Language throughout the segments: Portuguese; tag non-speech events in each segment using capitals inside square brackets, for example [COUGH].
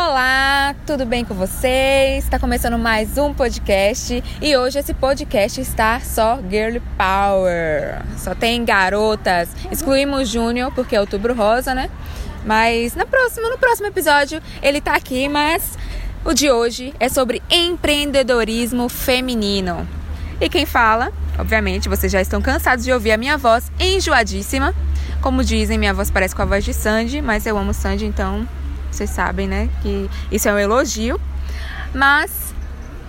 Olá, tudo bem com vocês? Está começando mais um podcast e hoje esse podcast está só Girl Power. Só tem garotas. Excluímos Júnior porque é outubro rosa, né? Mas na próxima, no próximo episódio ele tá aqui, mas o de hoje é sobre empreendedorismo feminino. E quem fala, obviamente, vocês já estão cansados de ouvir a minha voz enjoadíssima. Como dizem, minha voz parece com a voz de Sandy, mas eu amo Sandy, então vocês sabem, né? Que isso é um elogio. Mas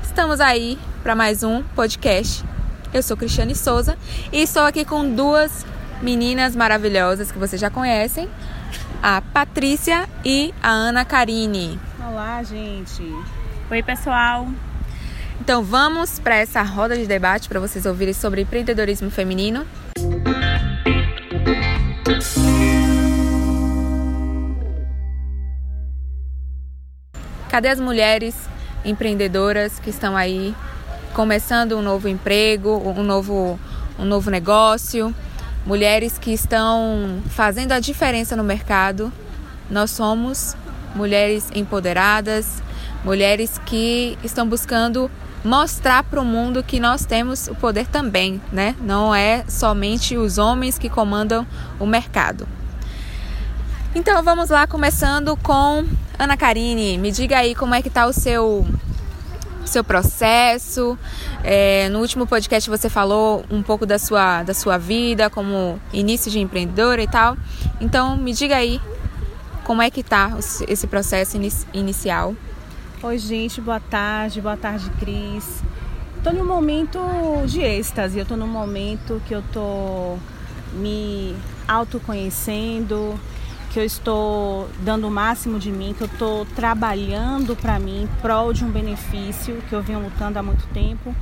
estamos aí para mais um podcast. Eu sou Cristiane Souza e estou aqui com duas meninas maravilhosas que vocês já conhecem, a Patrícia e a Ana Karine. Olá, gente. Oi, pessoal. Então vamos para essa roda de debate para vocês ouvirem sobre empreendedorismo feminino. Cadê as mulheres empreendedoras que estão aí começando um novo emprego, um novo, um novo negócio? Mulheres que estão fazendo a diferença no mercado. Nós somos mulheres empoderadas, mulheres que estão buscando mostrar para o mundo que nós temos o poder também, né? Não é somente os homens que comandam o mercado. Então vamos lá, começando com Ana Karine. Me diga aí como é que tá o seu seu processo. É, no último podcast você falou um pouco da sua, da sua vida como início de empreendedora e tal. Então me diga aí como é que tá esse processo inicial. Oi gente, boa tarde, boa tarde Cris. Tô num momento de êxtase, eu tô num momento que eu tô me autoconhecendo, que eu estou dando o máximo de mim, que eu estou trabalhando para mim, em prol de um benefício que eu venho lutando há muito tempo.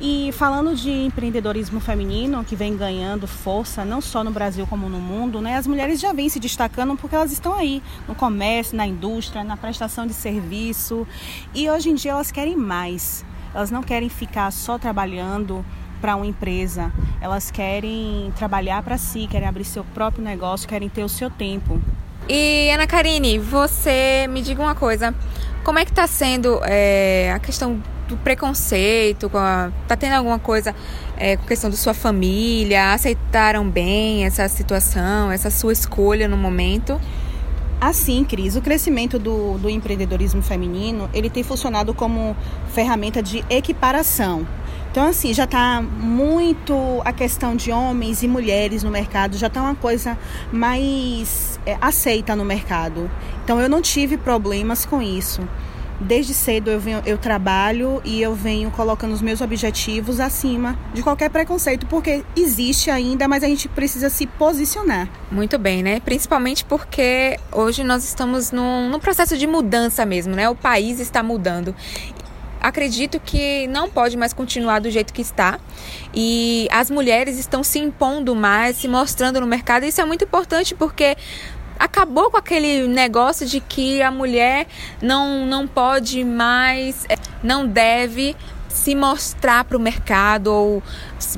E falando de empreendedorismo feminino, que vem ganhando força, não só no Brasil como no mundo, né? As mulheres já vêm se destacando porque elas estão aí no comércio, na indústria, na prestação de serviço. E hoje em dia elas querem mais. Elas não querem ficar só trabalhando para uma empresa. Elas querem trabalhar para si, querem abrir seu próprio negócio, querem ter o seu tempo. E Ana Karine, você me diga uma coisa. Como é que está sendo é, a questão do preconceito? A, tá tendo alguma coisa é, com a questão da sua família? Aceitaram bem essa situação, essa sua escolha no momento? Assim, Cris, o crescimento do, do empreendedorismo feminino, ele tem funcionado como ferramenta de equiparação. Então, assim, já está muito a questão de homens e mulheres no mercado, já está uma coisa mais é, aceita no mercado. Então, eu não tive problemas com isso. Desde cedo eu, venho, eu trabalho e eu venho colocando os meus objetivos acima de qualquer preconceito, porque existe ainda, mas a gente precisa se posicionar. Muito bem, né? Principalmente porque hoje nós estamos num, num processo de mudança mesmo, né? O país está mudando acredito que não pode mais continuar do jeito que está. E as mulheres estão se impondo mais, se mostrando no mercado. Isso é muito importante porque acabou com aquele negócio de que a mulher não, não pode mais, é, não deve se mostrar para o mercado ou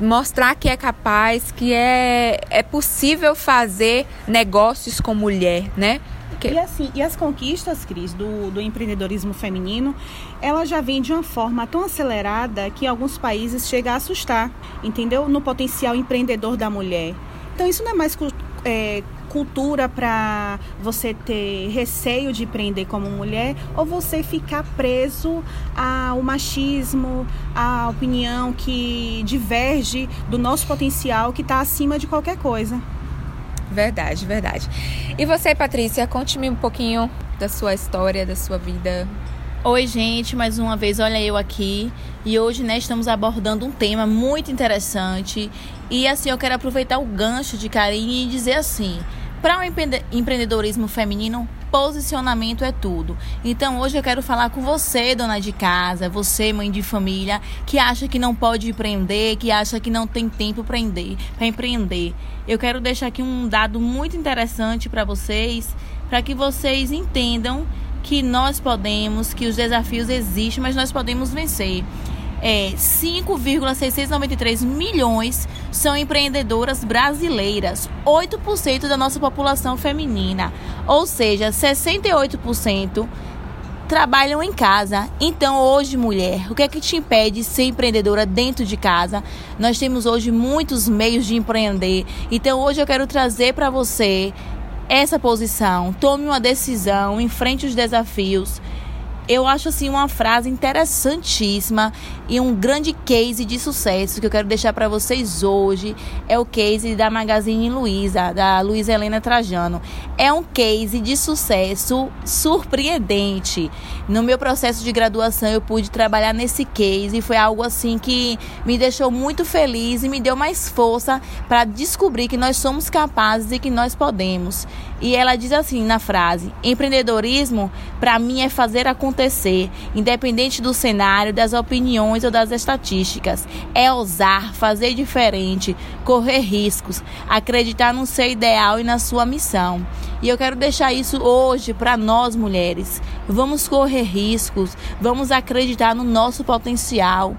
mostrar que é capaz, que é, é possível fazer negócios com mulher, né? Que... E assim, e as conquistas, Cris, do, do empreendedorismo feminino, ela já vem de uma forma tão acelerada que em alguns países chega a assustar, entendeu? No potencial empreendedor da mulher. Então isso não é mais é, cultura para você ter receio de empreender como mulher ou você ficar preso ao machismo, à opinião que diverge do nosso potencial que está acima de qualquer coisa. Verdade, verdade. E você, Patrícia, conte-me um pouquinho da sua história, da sua vida. Oi, gente, mais uma vez, olha eu aqui. E hoje, né, estamos abordando um tema muito interessante. E assim, eu quero aproveitar o gancho de Karine e dizer assim: para o empreendedorismo feminino, posicionamento é tudo. Então hoje eu quero falar com você, dona de casa, você, mãe de família, que acha que não pode empreender, que acha que não tem tempo para empreender. Eu quero deixar aqui um dado muito interessante para vocês, para que vocês entendam que nós podemos, que os desafios existem, mas nós podemos vencer é, 5,693 milhões são empreendedoras brasileiras, 8% da nossa população feminina, ou seja, 68% trabalham em casa. Então, hoje, mulher, o que é que te impede de ser empreendedora dentro de casa? Nós temos hoje muitos meios de empreender. Então, hoje eu quero trazer para você essa posição. Tome uma decisão, enfrente os desafios eu acho assim uma frase interessantíssima e um grande case de sucesso que eu quero deixar para vocês hoje é o case da Magazine Luiza, da Luiza Helena Trajano. É um case de sucesso surpreendente. No meu processo de graduação eu pude trabalhar nesse case e foi algo assim que me deixou muito feliz e me deu mais força para descobrir que nós somos capazes e que nós podemos. E ela diz assim na frase: empreendedorismo para mim é fazer acontecer, independente do cenário, das opiniões ou das estatísticas. É ousar, fazer diferente, correr riscos, acreditar no seu ideal e na sua missão. E eu quero deixar isso hoje para nós mulheres. Vamos correr riscos, vamos acreditar no nosso potencial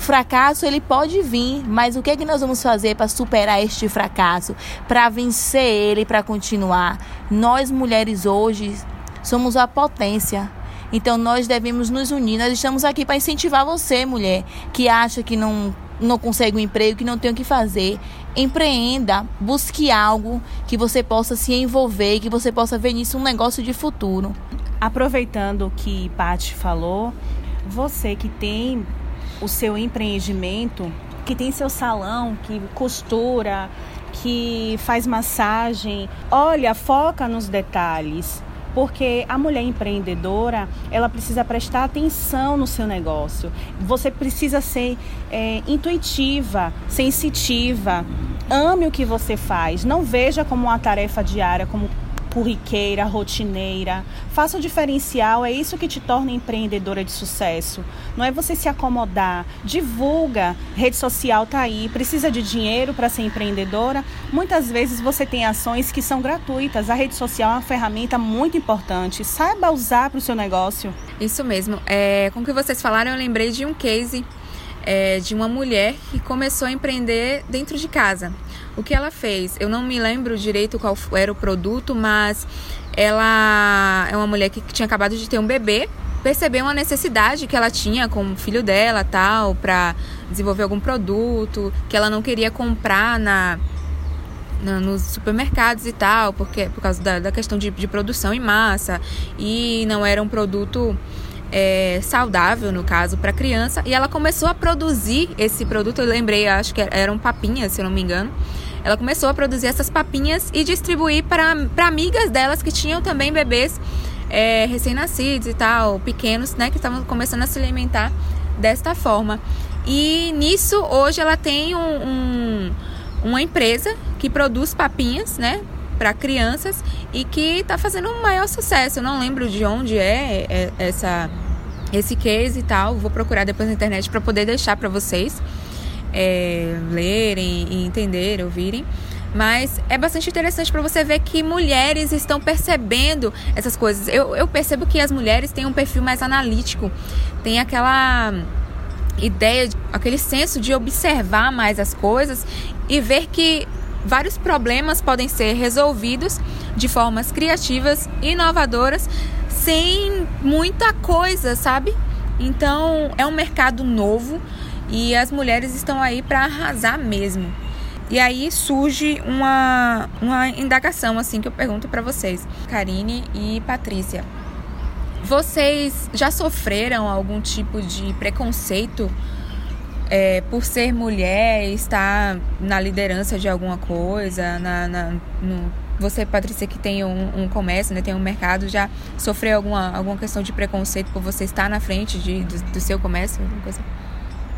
fracasso ele pode vir, mas o que é que nós vamos fazer para superar este fracasso, para vencer ele, para continuar? Nós mulheres hoje somos a potência. Então nós devemos nos unir. Nós estamos aqui para incentivar você, mulher, que acha que não não consegue um emprego, que não tem o que fazer. Empreenda, busque algo que você possa se envolver, que você possa ver nisso um negócio de futuro. Aproveitando o que Paty falou, você que tem o seu empreendimento, que tem seu salão, que costura, que faz massagem, olha, foca nos detalhes. Porque a mulher empreendedora, ela precisa prestar atenção no seu negócio. Você precisa ser é, intuitiva, sensitiva. Ame o que você faz. Não veja como uma tarefa diária, como corriqueira, rotineira. Faça o diferencial, é isso que te torna empreendedora de sucesso. Não é você se acomodar. Divulga, rede social tá aí. Precisa de dinheiro para ser empreendedora? Muitas vezes você tem ações que são gratuitas. A rede social é uma ferramenta muito importante. Saiba usar para o seu negócio. Isso mesmo. É, com o que vocês falaram, eu lembrei de um case é, de uma mulher que começou a empreender dentro de casa. O que ela fez? Eu não me lembro direito qual era o produto, mas ela é uma mulher que tinha acabado de ter um bebê, percebeu uma necessidade que ela tinha com o filho dela, tal, para desenvolver algum produto que ela não queria comprar na, nos supermercados e tal, porque por causa da, da questão de, de produção em massa e não era um produto é, saudável, no caso, para criança. E ela começou a produzir esse produto. Eu lembrei, acho que eram papinhas, se eu não me engano. Ela começou a produzir essas papinhas e distribuir para amigas delas que tinham também bebês é, recém-nascidos e tal, pequenos, né, que estavam começando a se alimentar desta forma. E nisso, hoje, ela tem um, um, uma empresa que produz papinhas, né, para crianças e que está fazendo um maior sucesso. Eu não lembro de onde é, é essa esse case e tal. Vou procurar depois na internet para poder deixar para vocês é, lerem e entenderem, ouvirem. Mas é bastante interessante para você ver que mulheres estão percebendo essas coisas. Eu, eu percebo que as mulheres têm um perfil mais analítico, tem aquela ideia, aquele senso de observar mais as coisas e ver que vários problemas podem ser resolvidos de formas criativas, inovadoras, sem muita coisa, sabe? Então é um mercado novo e as mulheres estão aí para arrasar mesmo. E aí surge uma, uma indagação assim que eu pergunto para vocês, Karine e Patrícia. Vocês já sofreram algum tipo de preconceito é, por ser mulher estar na liderança de alguma coisa, na, na no, você, Patrícia, que tem um, um, comércio, né, tem um mercado, já sofreu alguma, alguma questão de preconceito por você estar na frente de, do, do seu comércio?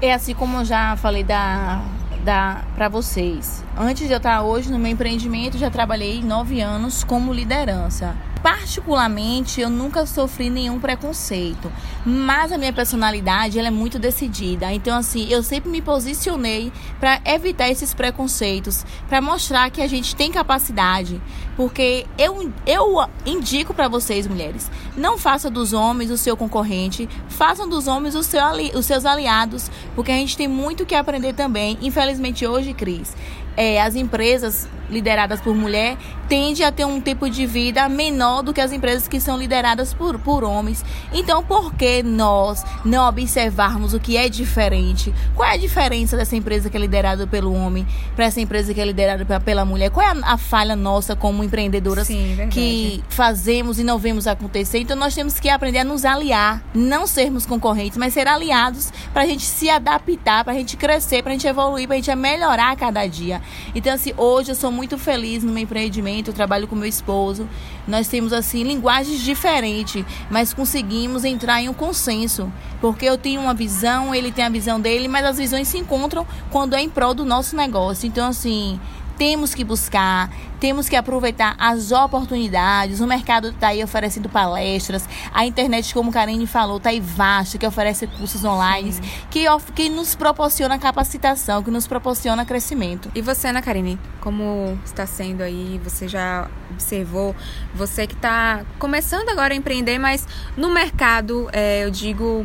É assim como eu já falei da, da para vocês. Antes de eu estar hoje no meu empreendimento, já trabalhei nove anos como liderança. Particularmente, eu nunca sofri nenhum preconceito, mas a minha personalidade ela é muito decidida. Então, assim, eu sempre me posicionei para evitar esses preconceitos, para mostrar que a gente tem capacidade. Porque eu, eu indico para vocês, mulheres, não faça dos homens o seu concorrente, façam dos homens o seu, os seus aliados, porque a gente tem muito que aprender também. Infelizmente, hoje, Cris, é, as empresas lideradas por mulher tende a ter um tempo de vida menor do que as empresas que são lideradas por, por homens. Então, por que nós não observarmos o que é diferente? Qual é a diferença dessa empresa que é liderada pelo homem para essa empresa que é liderada pela mulher? Qual é a, a falha nossa como empreendedoras Sim, que fazemos e não vemos acontecer? Então, nós temos que aprender a nos aliar, não sermos concorrentes, mas ser aliados para a gente se adaptar, para a gente crescer, para a gente evoluir, para a gente melhorar a cada dia. Então, assim, hoje eu sou muito feliz no meu empreendimento, eu trabalho com meu esposo. Nós temos assim linguagens diferentes, mas conseguimos entrar em um consenso, porque eu tenho uma visão, ele tem a visão dele, mas as visões se encontram quando é em prol do nosso negócio. Então assim, temos que buscar, temos que aproveitar as oportunidades. O mercado está aí oferecendo palestras, a internet, como Karine falou, está aí vasta, que oferece cursos online, que, que nos proporciona capacitação, que nos proporciona crescimento. E você, Ana Karine, como está sendo aí? Você já observou? Você que está começando agora a empreender, mas no mercado, é, eu digo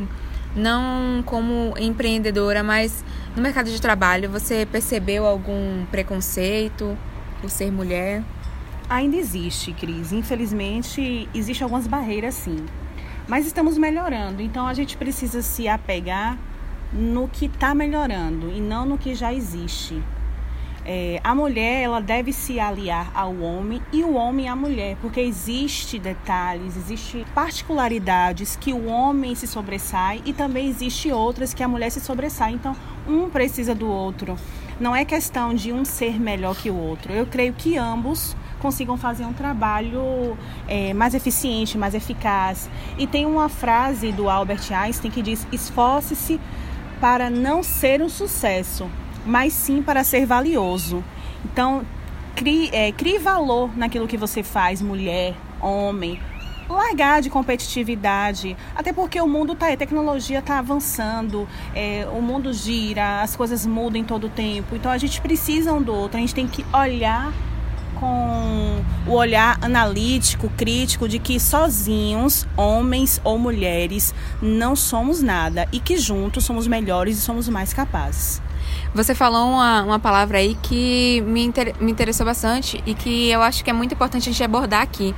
não como empreendedora, mas no mercado de trabalho, você percebeu algum preconceito por ser mulher? Ainda existe, Cris. Infelizmente, existem algumas barreiras, sim. Mas estamos melhorando, então a gente precisa se apegar no que está melhorando e não no que já existe. É, a mulher ela deve se aliar ao homem e o homem à mulher, porque existe detalhes, existe particularidades que o homem se sobressai e também existe outras que a mulher se sobressai. Então, um precisa do outro. Não é questão de um ser melhor que o outro. Eu creio que ambos consigam fazer um trabalho é, mais eficiente, mais eficaz. E tem uma frase do Albert Einstein que diz: esforce-se para não ser um sucesso, mas sim para ser valioso. Então, crie, é, crie valor naquilo que você faz, mulher, homem. Largar de competitividade, até porque o mundo tá, a tecnologia está avançando, é, o mundo gira, as coisas mudam em todo tempo. Então a gente precisa um do outro, a gente tem que olhar com o olhar analítico, crítico de que sozinhos, homens ou mulheres, não somos nada e que juntos somos melhores e somos mais capazes. Você falou uma, uma palavra aí que me, inter, me interessou bastante e que eu acho que é muito importante a gente abordar aqui,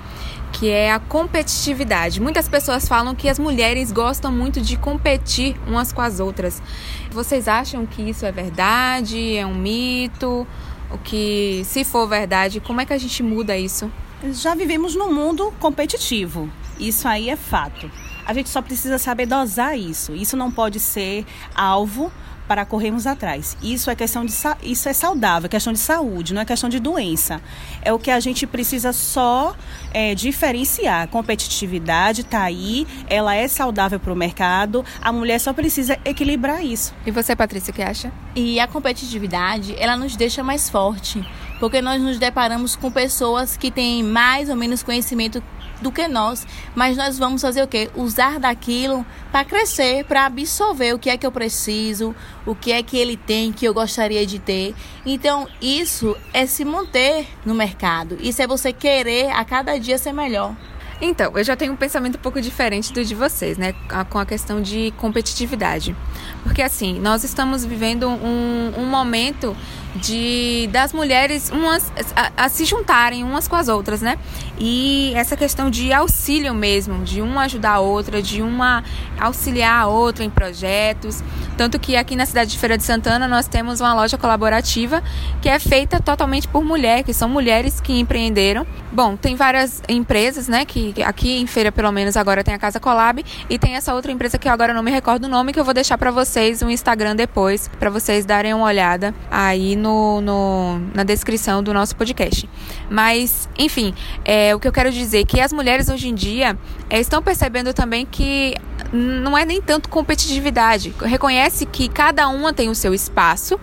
que é a competitividade. Muitas pessoas falam que as mulheres gostam muito de competir umas com as outras. Vocês acham que isso é verdade? É um mito? O que, se for verdade, como é que a gente muda isso? Já vivemos num mundo competitivo. Isso aí é fato. A gente só precisa saber dosar isso. Isso não pode ser alvo para corrermos atrás. Isso é questão de isso é saudável, é questão de saúde, não é questão de doença. É o que a gente precisa só é, diferenciar. A competitividade está aí, ela é saudável para o mercado. A mulher só precisa equilibrar isso. E você, Patrícia, o que acha? E a competitividade, ela nos deixa mais forte, porque nós nos deparamos com pessoas que têm mais ou menos conhecimento do que nós, mas nós vamos fazer o quê? Usar daquilo para crescer, para absorver o que é que eu preciso, o que é que ele tem que eu gostaria de ter. Então, isso é se manter no mercado. Isso é você querer a cada dia ser melhor. Então, eu já tenho um pensamento um pouco diferente do de vocês, né? Com a questão de competitividade. Porque, assim, nós estamos vivendo um, um momento de das mulheres umas a, a, se juntarem umas com as outras, né? E essa questão de auxílio mesmo, de uma ajudar a outra, de uma auxiliar a outra em projetos. Tanto que aqui na cidade de Feira de Santana nós temos uma loja colaborativa que é feita totalmente por mulher, que são mulheres que empreenderam. Bom, tem várias empresas, né? Que aqui em Feira, pelo menos, agora tem a Casa Colab e tem essa outra empresa que eu agora não me recordo o nome, que eu vou deixar para vocês o Instagram depois, para vocês darem uma olhada aí no, no, na descrição do nosso podcast. Mas, enfim, é, o que eu quero dizer é que as mulheres hoje em dia é, estão percebendo também que não é nem tanto competitividade. Reconhece que cada uma tem o seu espaço,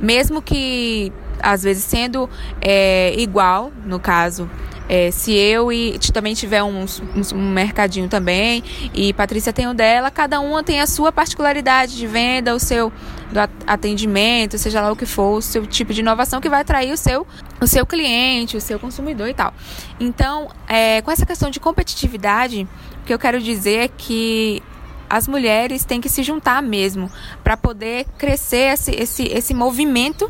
mesmo que às vezes sendo é, igual, no caso, é, se eu e também tiver um, um, um, mercadinho também e Patrícia tem o dela, cada uma tem a sua particularidade de venda, o seu atendimento, seja lá o que for, o seu tipo de inovação que vai atrair o seu, o seu cliente, o seu consumidor e tal. Então, é, com essa questão de competitividade, o que eu quero dizer é que as mulheres têm que se juntar mesmo para poder crescer esse, esse, esse movimento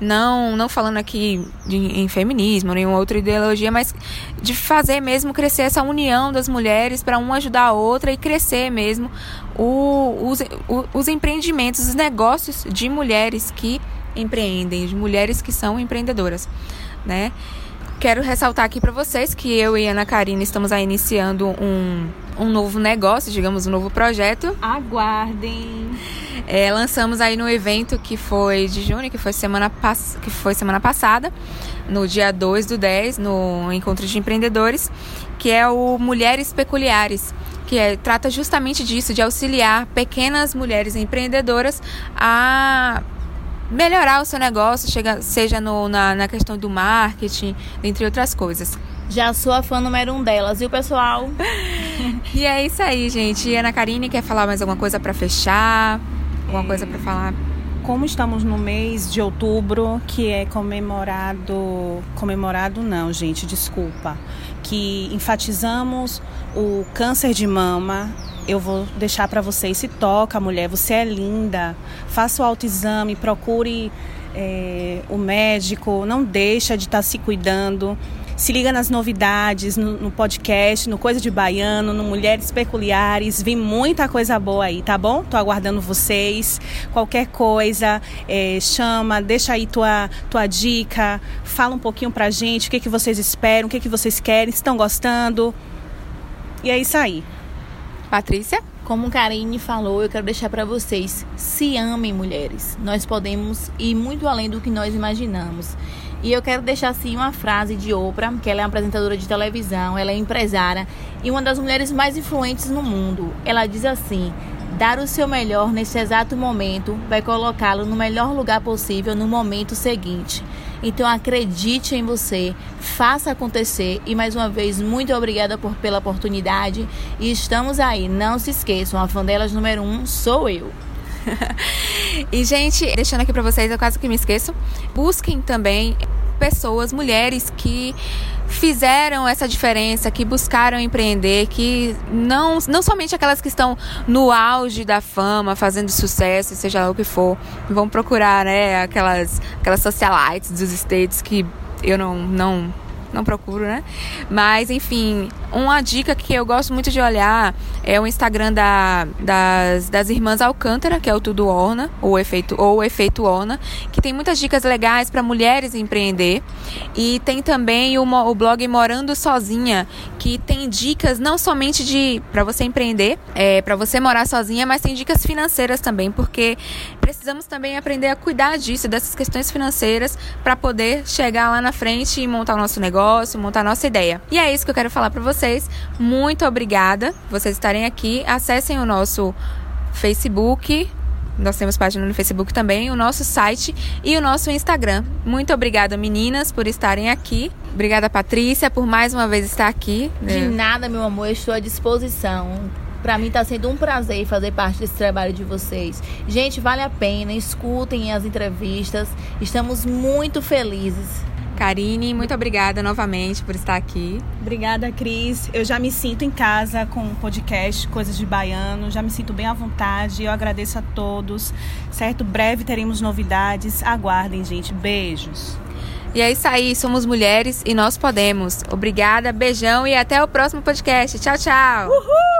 não não falando aqui de, em feminismo, nenhuma outra ideologia, mas de fazer mesmo crescer essa união das mulheres para uma ajudar a outra e crescer mesmo o, os, o, os empreendimentos, os negócios de mulheres que empreendem, de mulheres que são empreendedoras, né? Quero ressaltar aqui para vocês que eu e Ana Karina estamos aí iniciando um, um novo negócio, digamos, um novo projeto. Aguardem! É, lançamos aí no evento que foi de junho, que foi semana, pass que foi semana passada, no dia 2 do 10, no Encontro de Empreendedores, que é o Mulheres Peculiares, que é, trata justamente disso, de auxiliar pequenas mulheres empreendedoras a melhorar o seu negócio, chega, seja no, na, na questão do marketing, entre outras coisas. Já sou a fã número um delas, e o pessoal? [LAUGHS] e é isso aí, gente. E Ana Karine quer falar mais alguma coisa para fechar? Alguma coisa para falar? Como estamos no mês de outubro, que é comemorado, comemorado não, gente, desculpa, que enfatizamos o câncer de mama, eu vou deixar para vocês. Se toca, mulher, você é linda. Faça o autoexame, procure é, o médico, não deixa de estar tá se cuidando. Se liga nas novidades, no, no, podcast, no Coisa de Baiano, no Mulheres Peculiares. Vem muita coisa boa aí, tá bom? Tô aguardando vocês. Qualquer coisa, é, chama, deixa aí tua, tua dica. Fala um pouquinho pra gente o que, que vocês esperam, o que, que vocês querem, estão gostando. E é isso aí. Patrícia? Como Karine falou, eu quero deixar para vocês: se amem, mulheres. Nós podemos ir muito além do que nós imaginamos. E eu quero deixar assim uma frase de Oprah, que ela é apresentadora de televisão, ela é empresária e uma das mulheres mais influentes no mundo. Ela diz assim: dar o seu melhor nesse exato momento vai colocá-lo no melhor lugar possível no momento seguinte. Então acredite em você, faça acontecer e mais uma vez muito obrigada por, pela oportunidade e estamos aí. Não se esqueçam, a fã delas número um sou eu. [LAUGHS] e, gente, deixando aqui pra vocês, eu quase que me esqueço. Busquem também pessoas, mulheres que fizeram essa diferença, que buscaram empreender, que não, não somente aquelas que estão no auge da fama, fazendo sucesso, seja lá o que for, vão procurar, né, aquelas, aquelas socialites dos states que eu não, não não procuro, né? Mas, enfim, uma dica que eu gosto muito de olhar é o Instagram da, das, das irmãs Alcântara, que é o Tudo Orna, ou Efeito, ou Efeito Orna, que tem muitas dicas legais para mulheres empreender. E tem também o, blog Morando Sozinha, que tem dicas não somente de para você empreender, é, para você morar sozinha, mas tem dicas financeiras também, porque precisamos também aprender a cuidar disso, dessas questões financeiras, para poder chegar lá na frente e montar o nosso negócio, montar a nossa ideia. E é isso que eu quero falar para vocês. Muito obrigada por vocês estarem aqui. Acessem o nosso Facebook, nós temos página no Facebook também, o nosso site e o nosso Instagram. Muito obrigada, meninas, por estarem aqui. Obrigada, Patrícia, por mais uma vez estar aqui. De nada, meu amor, estou à disposição. Para mim está sendo um prazer fazer parte desse trabalho de vocês. Gente, vale a pena, escutem as entrevistas. Estamos muito felizes. Karine, muito obrigada novamente por estar aqui. Obrigada, Cris. Eu já me sinto em casa com o podcast Coisas de Baiano, já me sinto bem à vontade. Eu agradeço a todos. Certo? Breve teremos novidades. Aguardem, gente. Beijos. E é isso aí, somos mulheres e nós podemos. Obrigada, beijão e até o próximo podcast. Tchau, tchau. Uhul!